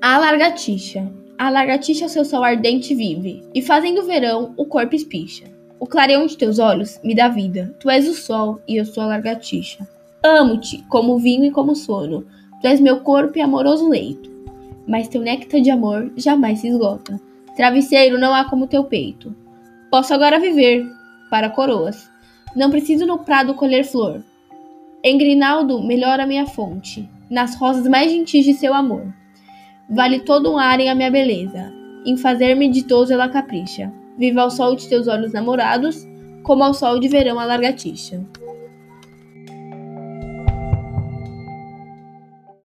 A lagartixa. A lagartixa ao seu sol ardente vive, e fazendo verão o corpo espicha. O clareão de teus olhos me dá vida, tu és o sol e eu sou a lagartixa. Amo-te como vinho e como sono, tu és meu corpo e amoroso leito. Mas teu néctar de amor jamais se esgota. Travesseiro não há como teu peito. Posso agora viver para coroas. Não preciso no prado colher flor. Em Grinaldo melhora minha fonte, nas rosas mais gentis de seu amor. Vale todo um ar em a minha beleza, em fazer-me ditoso ela capricha. Viva ao sol de teus olhos namorados, como ao sol de verão a largatixa.